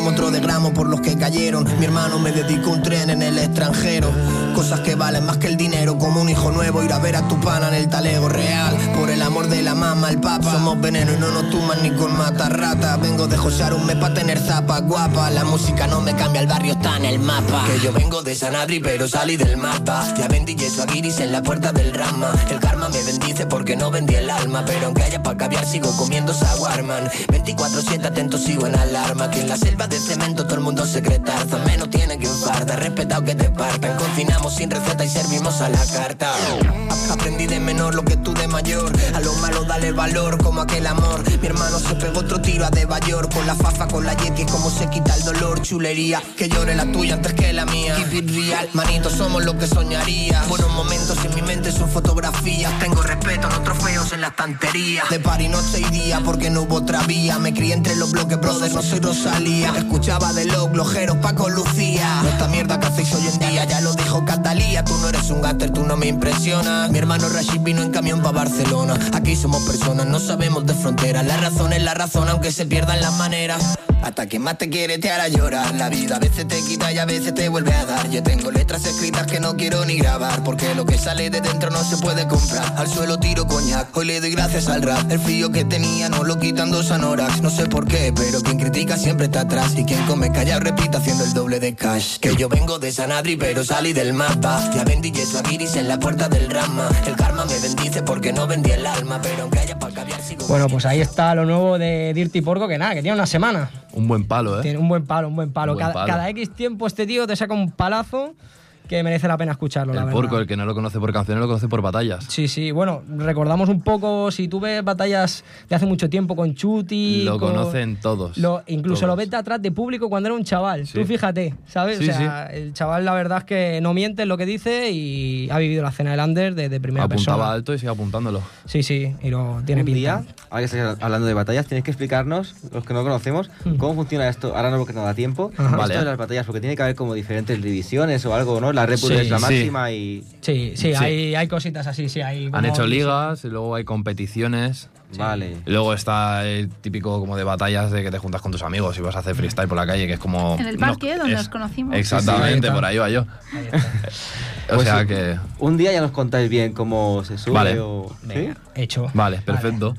Otro de gramo por los que cayeron. Mi hermano me dedicó un tren en el extranjero. Cosas que valen más que el dinero, como un hijo nuevo, ir a ver a tu pana en el talego real. Por el amor de la mama, el papa. Somos veneno y no nos tuman ni con matarrata. Vengo de josear un mes pa' tener zapa guapa. La música no me cambia, el barrio está en el mapa. Que yo vengo de San Adri, pero salí del mapa. Ya vendí yeso a guiris en la puerta del rama. El karma me bendice porque no vendí el alma. Pero aunque haya pa' caviar, sigo comiendo saguarman. 24-7 atento, sigo en alarma. Que en la selva cemento todo el mundo secretarza. Menos tiene que un farda, respetado que te partan. Cocinamos sin receta y servimos a la carta. Aprendí de menor
lo que tú de mayor. A lo malo dale valor como aquel amor. Mi hermano se pegó otro tiro a Nueva York con la fafa, con la yeti, como se quita el dolor, chulería. Que llore la tuya antes que la mía. Keep it real, manito, somos lo que soñaría. Buenos momentos en mi mente son fotografías. Tengo respeto, no trofeos en la estantería. De par y noche y día porque no hubo otra vía. Me crié entre los bloques, brothers, no soy Rosalía. Escuchaba de los glojeros, Paco Lucía. No esta mierda que hacéis hoy en día, ya lo dijo Catalía. Tú no eres un gaster, tú no me impresionas. Mi hermano Rashid vino en camión para Barcelona. Aquí somos personas, no sabemos de fronteras. La razón es la razón, aunque se pierdan las maneras. Hasta quien más te quiere te hará llorar. La vida a veces te quita y a veces te vuelve a dar. Yo tengo letras escritas que no quiero ni grabar. Porque lo que sale de dentro no se puede comprar. Al suelo tiro coñac, hoy le doy gracias al rap. El frío que tenía no lo quitan dos anorax. No sé por qué, pero quien critica siempre está atrás. Y quien come callado repita haciendo el doble de cash. Que yo vengo de Sanadri, pero salí del mapa. Ya vendí yeso a Guiris en la puerta del rama. El karma me bendice porque no vendí el alma. Pero aunque haya para caviar, sigo.
Bueno, pues ahí está lo nuevo de Dirty Porco, que nada, que tiene una semana.
Un buen palo, ¿eh?
Tiene un buen palo, un buen palo.
Buen
cada,
palo.
cada X tiempo este tío te saca un palazo que merece la pena escucharlo, la
El
verdad.
porco, el que no lo conoce por canciones, lo conoce por batallas.
Sí, sí, bueno, recordamos un poco, si tú ves batallas de hace mucho tiempo con Chuti...
Lo
con-
conocen todos.
Lo, incluso
Todos.
lo ves de atrás de público cuando era un chaval.
Sí.
Tú fíjate, ¿sabes?
Sí,
o sea, el chaval la verdad es que no miente en lo que dice y ha vivido la cena del under de, de primera
Apuntaba
persona.
alto y sigue apuntándolo.
Sí, sí, y lo tiene
un
pinta.
día, ahora que hablando de batallas, tenéis que explicarnos, los que no conocemos, cómo funciona esto. Ahora no porque no da tiempo.
Ajá.
Esto
Vale.
de las batallas, porque tiene que haber como diferentes divisiones o algo, ¿no? La
Sí,
es la
sí.
máxima y.
Sí, sí,
Sí.
Hay, hay cositas así, sí. Hay
Han
como-
hecho ligas, y luego hay competiciones.
Vale.
Y luego está el típico como de batallas de que te juntas con tus amigos y vas a hacer freestyle por la calle, que es como...
En el
no,
parque donde
es-
nos conocimos.
Exactamente, por ahí va yo. o
Pues
sea
sí.
que...
Un día ya nos contáis bien cómo se sube
Vale.
o.
Venga, hecho.
Vale, perfecto.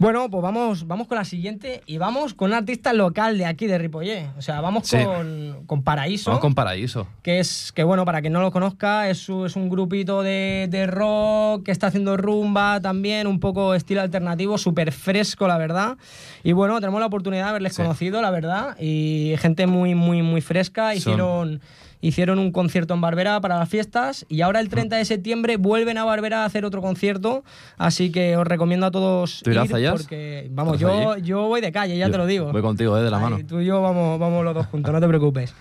Bueno, pues vamos, vamos con la siguiente y vamos con un artista local de aquí, de Ripollet. O sea, vamos
Sí.
con, con Paraíso.
Vamos con Paraíso.
que es que bueno para quien no lo conozca es, es un grupito de, de rock que está haciendo rumba también un poco estilo alternativo súper fresco la verdad y bueno tenemos la oportunidad de haberles conocido la verdad y gente muy muy muy fresca hicieron hicieron un concierto en Barbera para las fiestas y ahora el 30 de septiembre vuelven a Barbera a hacer otro concierto así que os recomiendo a todos
¿Tú irás
ir
allá?
porque vamos
¿Vas
yo
allí?
yo voy de calle ya
Yo
te lo digo
Voy contigo, eh, de la mano.
tú y yo vamos, vamos los dos juntos, no te preocupes.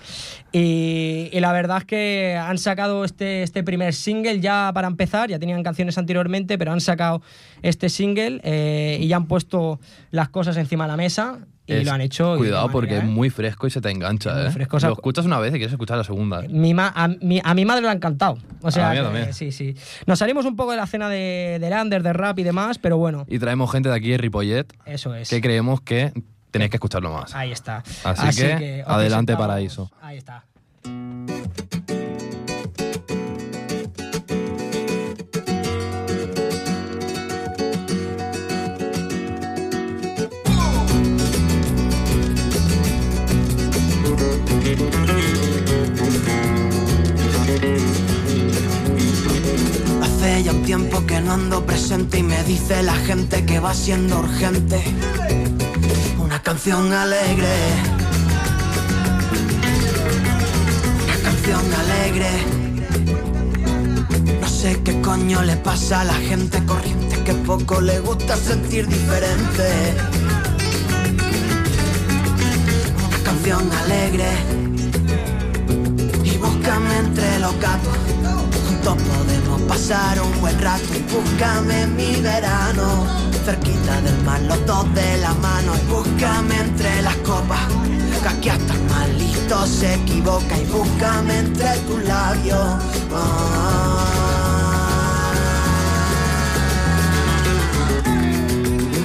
Y, y la verdad es que han sacado este, este primer single ya para empezar, ya tenían canciones anteriormente, pero han sacado este single eh, y ya han puesto las cosas encima de la mesa y
Es-
lo han hecho. de
Cuidado porque
manera,
es
¿eh?
muy fresco y se te engancha, ¿eh?
fresco, o sea,
Lo escuchas una vez y quieres escuchar la segunda.
Mi ma- a, mi, a mi madre le ha encantado. O sea,
A mí
que-
también.
sí, sí. Nos salimos un poco de la escena de, del under, de rap y demás, pero bueno,
Y traemos gente de aquí de Ripollet
eso es.
que creemos que tenéis que escucharlo más.
Ahí está.
Así, que,
os
adelante Paraíso.
Ahí está.
Tiempo que no ando presente y me dice la gente que va siendo urgente. Una canción alegre. Una canción alegre. No sé qué coño le pasa a la gente corriente que poco le gusta sentir diferente. Una canción alegre. Y búscame entre los gatos. Juntos podemos pasar un buen rato y búscame mi verano. Cerquita del mar, los dos de la mano y búscame entre las copas. Que aquí hasta el listo se equivoca y búscame entre tus labios. Ah.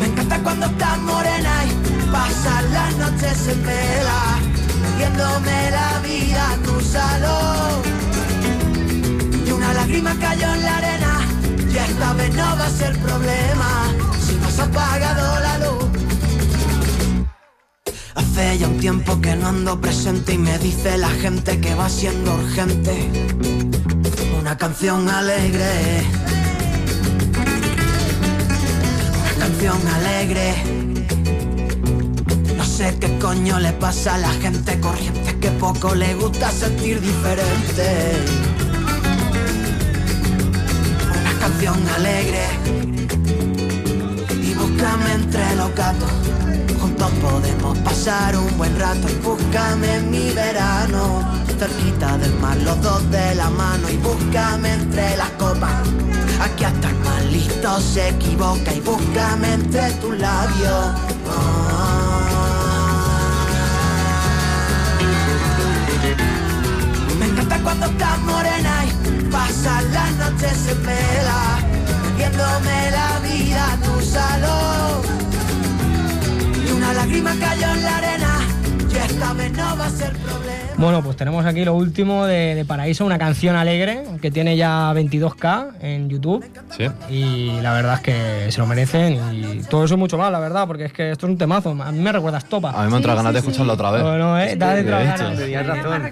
Me encanta cuando estás morena y pasan las noches en vela, viéndome la vida en tu salón. Una lágrima cayó en la arena y esta vez no va a ser problema si no has apagado la luz. Hace ya un tiempo que no ando presente y me dice la gente que va siendo urgente. Una canción alegre. Una canción alegre. No sé qué coño le pasa a la gente corriente que poco le gusta sentir diferente. Alegre y búscame entre los gatos. Juntos podemos pasar un buen rato y búscame mi verano. Cerquita del mar, los dos de la mano y búscame entre las copas. Aquí hasta el más listo se equivoca y búscame entre tus labios. Encanta cuando estás morena las noches en vela, viéndome la vida a tu salón. Y una lágrima cayó en la arena, y esta vez no va a ser problema.
Bueno, pues tenemos aquí lo último de, de Paraíso, una canción alegre que tiene ya 22k en YouTube.
Sí.
Y la verdad es que se lo merecen y todo eso y mucho más, la verdad, porque es que esto es un temazo. A mí me recuerda a Estopa.
A mí me entra ganas de escucharlo otra vez.
Bueno, eh, da de.
Tenías razón.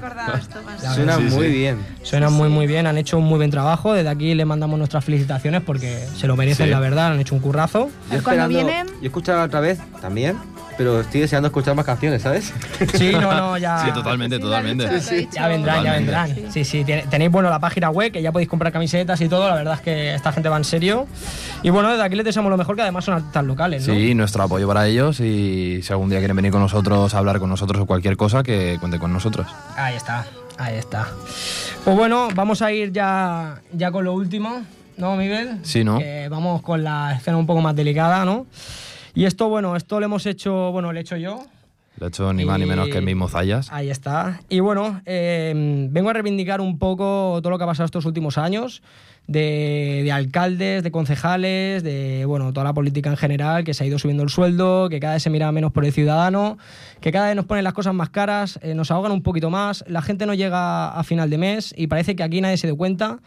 Suena muy bien.
Suena muy muy bien, han hecho un muy buen trabajo. Desde aquí le mandamos nuestras felicitaciones porque se lo merecen,
Sí.
la verdad, han hecho un currazo.
Yo esperando, yo he escuchado otra vez también, pero estoy deseando escuchar más canciones, ¿sabes?
Sí, no, no, ya.
Sí, totalmente, totalmente.
Ya vendrán, ya vendrán. Sí, sí, tenéis bueno la página web que ya podéis comprar camisetas y todo. La verdad es que esta gente va en serio. Y bueno, desde aquí les deseamos lo mejor, que además son artistas locales, ¿no?
Sí, nuestro apoyo para ellos y si algún día quieren venir con nosotros a hablar con nosotros o cualquier cosa, que cuente con nosotros.
Ahí está, ahí está. Pues bueno, vamos a ir ya, ya con lo último, ¿no, Miguel?
Sí, ¿no?
Que vamos con la escena un poco más delicada, ¿no? Y esto, bueno, esto lo hemos hecho, bueno, lo he hecho yo.
De hecho, ni más ni menos que el mismo Zayas.
Ahí está. Y bueno, eh, vengo a reivindicar un poco todo lo que ha pasado estos últimos años, de, de alcaldes, de concejales, de bueno, toda la política en general, que se ha ido subiendo el sueldo, que cada vez se mira menos por el ciudadano, que cada vez nos ponen las cosas más caras, eh, nos ahogan un poquito más, la gente no llega a final de mes y parece que aquí nadie se dio cuenta,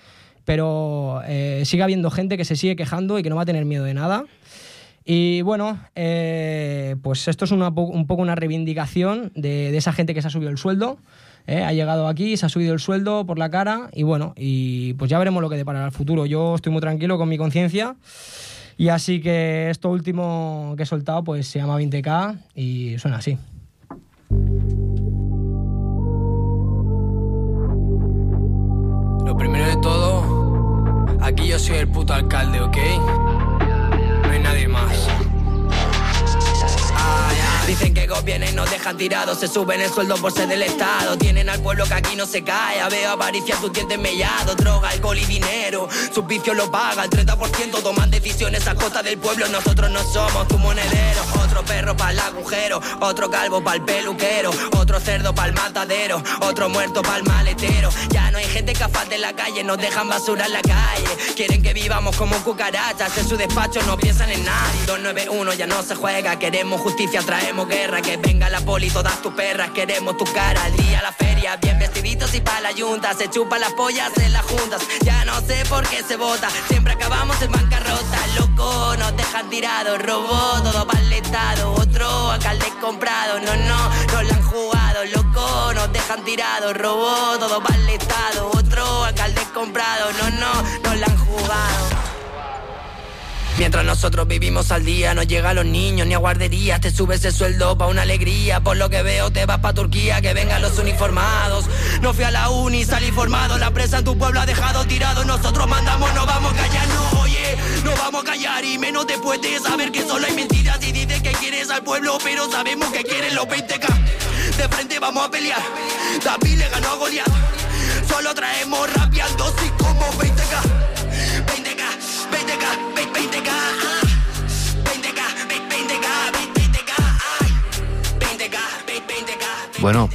pero eh, sigue habiendo gente que se sigue quejando y que no va a tener miedo de nada. Y bueno, eh, pues esto es un poco una reivindicación de, de esa gente que se ha subido el sueldo. ¿eh? Ha llegado aquí, se ha subido el sueldo por la cara y bueno, y pues ya veremos lo que deparará el futuro. Yo estoy muy tranquilo con mi conciencia y así que esto último que he soltado pues se llama 20K y suena así.
Lo primero de todo, aquí yo soy el puto alcalde, ¿ok? Gobiernan y nos dejan tirados, se suben el sueldo por ser del Estado. Tienen al pueblo que aquí no se cae. Veo avaricia, tus dientes mellados, droga, alcohol y dinero. Sus vicios lo pagan, 30% toman decisiones a costa del pueblo. Nosotros no somos tu monedero. Otro perro para el agujero, otro calvo para el peluquero, otro cerdo para el matadero, otro muerto para el maletero. Ya no hay gente que en la calle, nos dejan basura en la calle. Quieren que vivamos como cucarachas, en su despacho no piensan en nadie. 291 ya no se juega, queremos justicia, traemos guerra. Que venga la poli, todas tus perras, queremos tu cara. Al día la feria, bien vestiditos y pa' la yunta. Se chupan las pollas en las juntas, ya no sé por qué se vota. Siempre acabamos en bancarrota, loco, nos dejan tirados. Robó todo Estado, otro alcalde comprado. No, no, nos la han jugado, loco, nos dejan tirados. Robó todo Estado, otro alcalde comprado. No, no, nos la han jugado. Mientras nosotros vivimos al día, no llega a los niños ni a guarderías. Te subes el sueldo pa' una alegría. Por lo que veo, te vas pa' Turquía, que vengan los uniformados. No fui a la uni, salí formado. La presa en tu pueblo ha dejado tirado. Nosotros mandamos, no vamos a callar, no, oye, no vamos a callar. Y menos después de saber que solo hay mentiras. Y dices que quieres al pueblo, pero sabemos que quieren los 20k. De frente vamos a pelear. David le ganó a Goliath. Solo traemos rabia al como 20k. 20k, 20k, 20k. 20K.
Bueno,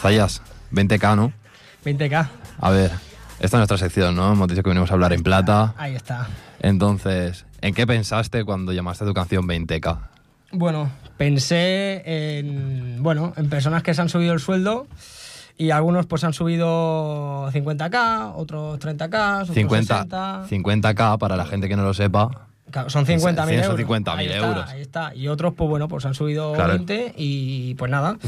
Zayas, 20k, ¿no?
20K,
A ver, esta es nuestra sección, ¿no? Hemos dicho que venimos a hablar en plata.
ahí está.
Entonces, ¿en qué pensaste cuando llamaste a tu canción 20k?
Bueno, pensé en, bueno, en personas que se han subido el sueldo y algunos pues han subido 50k, otros 30k, otros
50,
60.
50k, para la gente que no lo sepa.
Son 50.000
Son
euros.
50.000
Ahí está,
euros.
Ahí está. Y otros, pues bueno, pues han subido
Claro.
20 y pues nada.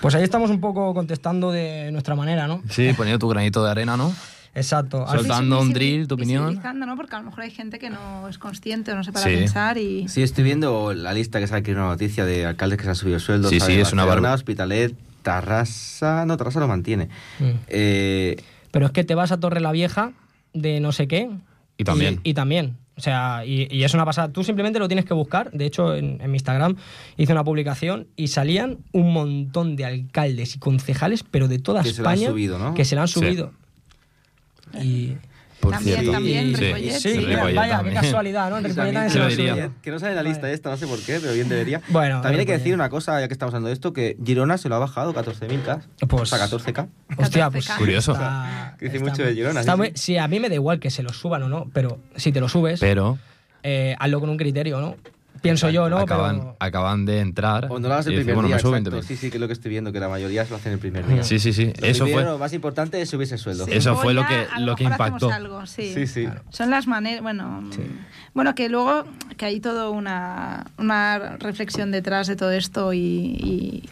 Pues ahí estamos un poco contestando de nuestra manera, ¿no?
Sí, poniendo tu granito de arena, ¿no?
Exacto.
Soltando un drill, tu opinión.
Porque a lo mejor hay gente que no es consciente o no se para
Sí.
pensar y...
Sí, estoy viendo la lista que sale aquí una noticia de alcaldes que se han subido el sueldo.
Sí, sí, es una
Barcelona,
barba-
Hospitalet, Tarrasa... No, Tarrasa lo mantiene.
Mm.
Eh,
Pero es que te vas a Torre la Vieja de no sé qué
Y también.
Y, también. O sea, y, y es una pasada. Tú simplemente lo tienes que buscar. De hecho, en, en mi Instagram hice una publicación y salían un montón de alcaldes y concejales, pero de toda
Que se lo han
España,
subido, ¿no?
que se la han
Sí.
subido. Y...
Por
También,
cierto.
también,
Sí.
Ripollet,
Sí,
sí.
vaya, vaya, qué casualidad, ¿no? Ripollet
también
también se
diría. Que no sale la lista esta, no sé por qué, pero bien debería.
Bueno,
También hay que decir una cosa, ya que estamos hablando de esto, que Girona se lo ha bajado 14.000K.
Pues-
o sea, 14K.
Hostia, pues
Curioso.
Está,
Que dice
está
mucho de Girona.
está
sí,
a mí me da igual que se lo suban o no, pero si te lo subes,
Pero
eh, hazlo con un criterio, ¿no? Pienso yo, ¿no?
acaban,
Pero-
acaban de entrar.
O no lo hagas el primer
bueno,
día,
me subo
exacto.
20.000.
Sí, sí, que es lo que estoy viendo, que la mayoría se lo hacen el primer día.
Sí, sí, sí.
Lo
Eso
primero,
fue.
Lo más importante es subirse el sueldo.
Eso fue lo que,
a
lo que
mejor hacemos
impactó.
algo, sí.
Sí, sí.
Son las maneras, bueno, bueno que luego que hay todo una, una reflexión detrás de todo esto y, y,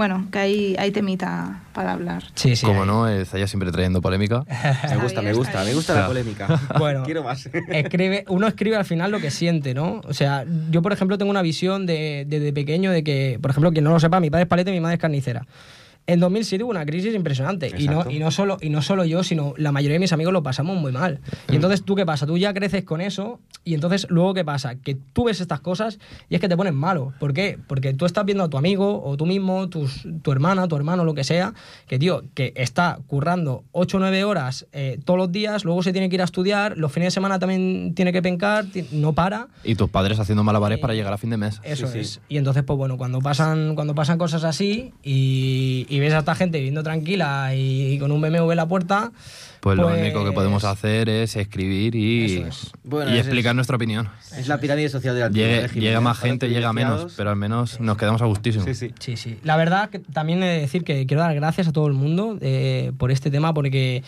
bueno, que hay, hay temita para hablar.
Sí, sí.
Como no, eh, Zaya siempre trayendo polémica.
Me gusta, me gusta, me gusta la polémica.
Bueno,
Quiero más.
escribe, uno escribe al final lo que siente, ¿no? O sea, yo, por ejemplo, tengo una visión de, desde pequeño de que, por ejemplo, quien no lo sepa, mi padre es paleta y mi madre es carnicera. En 2007 hubo una crisis impresionante y no, y, no solo, y no solo yo, sino la mayoría de mis amigos lo pasamos muy mal.
Mm.
Y entonces, ¿tú qué pasa? Tú ya creces con eso y entonces luego ¿qué pasa? Que tú ves estas cosas y es que te pones malo. ¿Por qué? Porque tú estás viendo a tu amigo o tú mismo, tus- tu hermana, tu hermano, lo que sea, que tío, que está currando 8 o 9 horas eh, todos los días, luego se tiene que ir a estudiar, los fines de semana también tiene que pencar, no para.
Y tus padres haciendo malabares para llegar a fin de mes.
Eso es. Y entonces, pues bueno, cuando pasan, cuando pasan cosas así y, y ves a esta gente viviendo tranquila y, y con un BMW en la puerta,
Pues, lo
Pues-
único que podemos hacer es escribir y,
Bueno,
y
ese
explicar
es-
nuestra opinión.
Es la pirámide social de la
Llegue- llega más gente, llega menos, pero al menos nos quedamos a gustísimo.
Sí, sí.
Sí, sí. La verdad que también he de decir que quiero dar gracias a todo el mundo eh, por este tema porque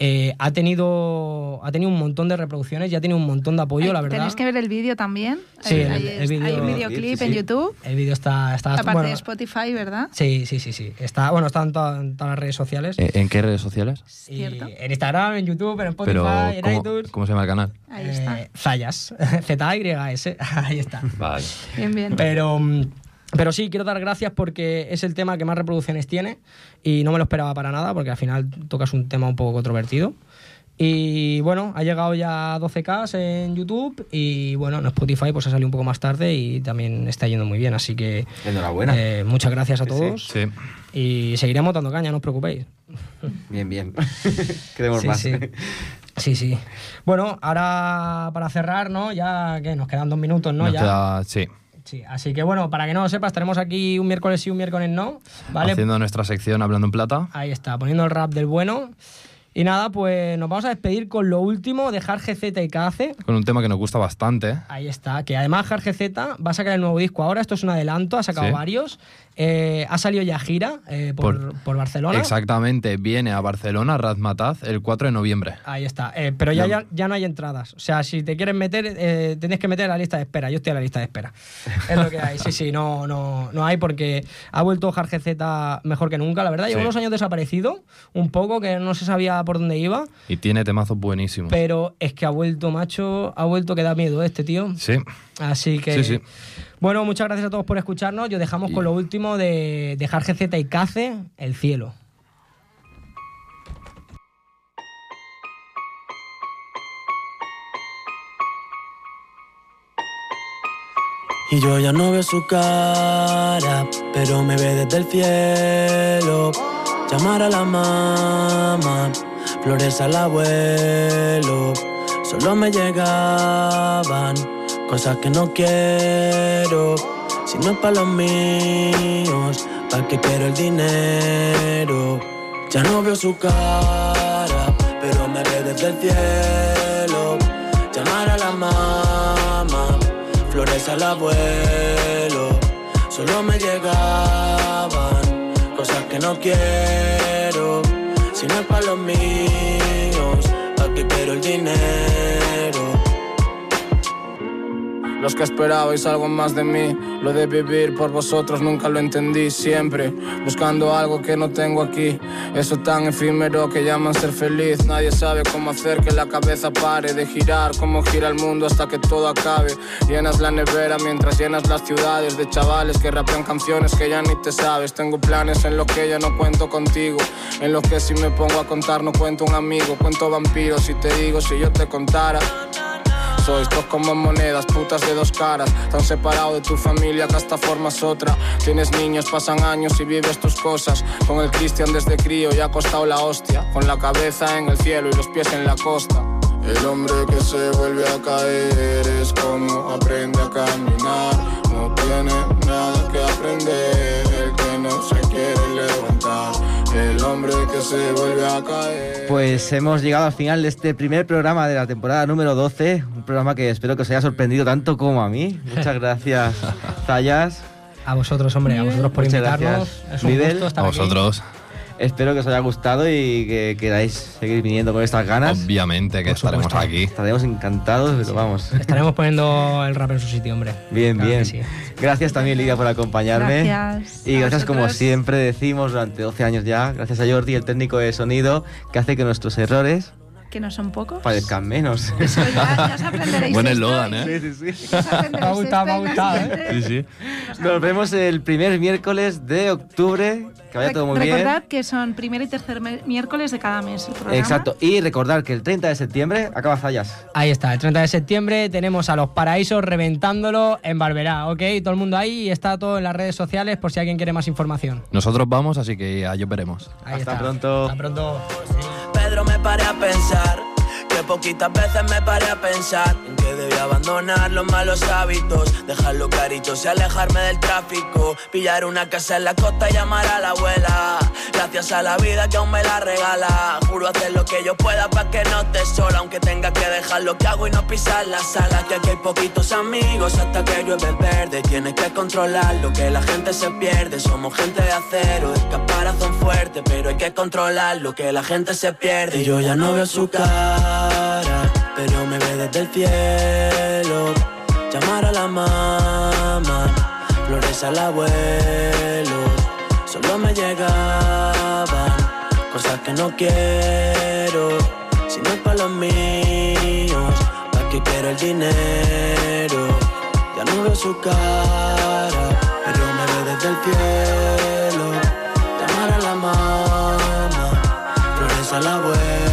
eh, ha tenido ha tenido un montón de reproducciones y ha tenido un montón de apoyo,
Ay,
la verdad.
Tenéis que ver el vídeo también.
Sí,
hay,
el- el vídeo-
hay un videoclip en YouTube.
El vídeo está, está
Aparte
bueno,
de Spotify, ¿verdad?
Sí, sí, sí, sí. Está, bueno, está en, to- en todas las redes sociales.
¿En en qué redes sociales?
Y en Instagram, en YouTube, en Spotify,
Pero,
en
¿cómo,
iTunes.
cómo se llama el canal?
Ahí está.
Eh, Zayas. Z-A-Y-S. Ahí está.
Vale.
Bien, bien.
Pero, mm, pero sí, quiero dar gracias porque es el tema que más reproducciones tiene y no me lo esperaba para nada porque al final tocas un tema un poco controvertido. Y bueno, ha llegado ya a 12K en YouTube y bueno, en Spotify pues ha salido un poco más tarde y también está yendo muy bien, así que
Enhorabuena.
eh, muchas gracias a
Sí, sí.
todos
Sí.
Y seguiremos dando caña, no os preocupéis.
Bien, bien. Queremos
Sí,
más.
sí. Sí, sí. Bueno, ahora para cerrar, ¿no? Ya que nos quedan dos minutos, ¿no?
Nos
ya.
queda- sí.
Sí, así que bueno, para que no lo sepas, estaremos aquí un miércoles sí, un miércoles no, ¿vale?
Haciendo nuestra sección Hablando en Plata.
Ahí está, poniendo el rap del bueno. Y nada, pues nos vamos a despedir con lo último de Hard GZ y KACE.
Con un tema que nos gusta bastante.
Ahí está, que además Hard GZ va a sacar el nuevo disco ahora, esto es un adelanto, ha sacado
Sí.
varios. Eh, ha salido ya gira eh, por, por Barcelona.
Exactamente. Viene a Barcelona, Razmataz, el 4 de noviembre.
Ahí está. Eh, pero ya,
No.
ya, ya no hay entradas. O sea, si te quieres meter, eh, tienes que meter a la lista de espera. Yo estoy a la lista de espera. Es lo que hay. Sí, sí, no, no, no hay porque ha vuelto Hard GZ mejor que nunca. La verdad, llevo
Sí.
unos años desaparecido, un poco, que no se sabía por dónde iba.
Y tiene temazos buenísimos.
Pero es que ha vuelto, macho, ha vuelto que da miedo este tío.
Sí.
Así que.
Sí, sí.
Bueno, muchas gracias a todos por escucharnos. Yo dejamos con lo último de, de Hard GZ y Cace, El Cielo.
Y yo ya no veo su cara, pero me ve desde el cielo. Llamar a la mamá, flores al abuelo. Solo me llegaban cosas que no quiero. Si no es para los míos, ¿para qué quiero el dinero? Ya no veo su cara, pero me ve desde el cielo. Llamar a la mamá, flores al abuelo. Solo me llegaban cosas que no quiero. Si no es para los míos, ¿para qué quiero el dinero?
Los que esperabais algo más de mí. Lo de vivir por vosotros nunca lo entendí, siempre buscando algo que no tengo aquí. Eso tan efímero que llaman ser feliz. Nadie sabe cómo hacer que la cabeza pare de girar, cómo gira el mundo hasta que todo acabe. Llenas la nevera mientras llenas las ciudades de chavales que rapean canciones que ya ni te sabes. Tengo planes en los que ya no cuento contigo, en los que si me pongo a contar no cuento un amigo, cuento vampiros y te digo si yo te contara. Sois dos como monedas, putas de dos caras. Tan separado de tu familia que hasta formas otra. Tienes niños, pasan años y vives tus cosas. Con el Cristian desde crío y ha costado la hostia. Con la cabeza en el cielo y los pies en la costa. El hombre que se vuelve a caer es como aprende a caminar. No tiene nada que aprender, el que no se quiere levantar. El hombre que se vuelve a caer.
Pues hemos llegado al final de este primer programa de la temporada número 12, un programa que espero que os haya sorprendido tanto como a mí. Muchas gracias, Zayas.
A vosotros, hombre, a vosotros por
Muchas
invitarnos.
gracias,
Es un
Lidl.
gusto estar aquí.
Espero que os haya gustado y que queráis seguir viniendo con estas ganas.
Obviamente que estaremos
supuesto.
aquí.
Estaremos encantados, pero vamos.
Estaremos poniendo el rap en su sitio, hombre.
Bien,
Claro
bien.
sí.
Gracias también, Lidia, por acompañarme.
Gracias
Y
a
gracias, como siempre decimos, durante 12 años ya, gracias a Jordi, el técnico de sonido, que hace que nuestros errores
Que no son pocos.
parezcan menos.
Eso ya, ya os aprenderéis
Buen eslogan, ¿eh?
Sí, sí, sí.
Me ha gustado, me ha gustado, ¿eh?
Sí, sí.
Nos vemos el primer miércoles de octubre. Que vaya todo muy bien.
Recordad que son primer y tercer miércoles de cada mes el programa.
Exacto. Y recordar que el 30 de septiembre acaba Fallas.
Ahí está, el 30 de septiembre tenemos a los paraísos reventándolo en Barberá, ¿ok? Todo el mundo ahí y está todo en las redes sociales por si alguien quiere más información.
Nosotros vamos, así que allí os veremos.
Ahí
Hasta
está.
pronto.
Hasta pronto.
Pedro me paré a pensar que poquitas veces me paré a pensar en que debía abandonar los malos hábitos, dejarlo claritos y alejarme del tráfico, pillar una casa en la costa y llamar a la abuela. Gracias a la vida que aún me la regala, juro hacer lo que yo pueda para que no estés sola, aunque tenga que dejar lo que hago y no pisar la sala. Que aquí hay poquitos amigos hasta que llueve verde. Tienes que controlar lo que la gente se pierde. Somos gente de acero, de caparazón fuerte, pero hay que controlar lo que la gente se pierde. Y yo ya no veo su cara, pero me ve desde el cielo. Llamar a la mamá, flores al abuelo. Solo me llegaban cosas que no quiero. Si no es para los míos, ¿para qué quiero el dinero? Ya no veo su cara, pero me ve desde el cielo. Al abuelo.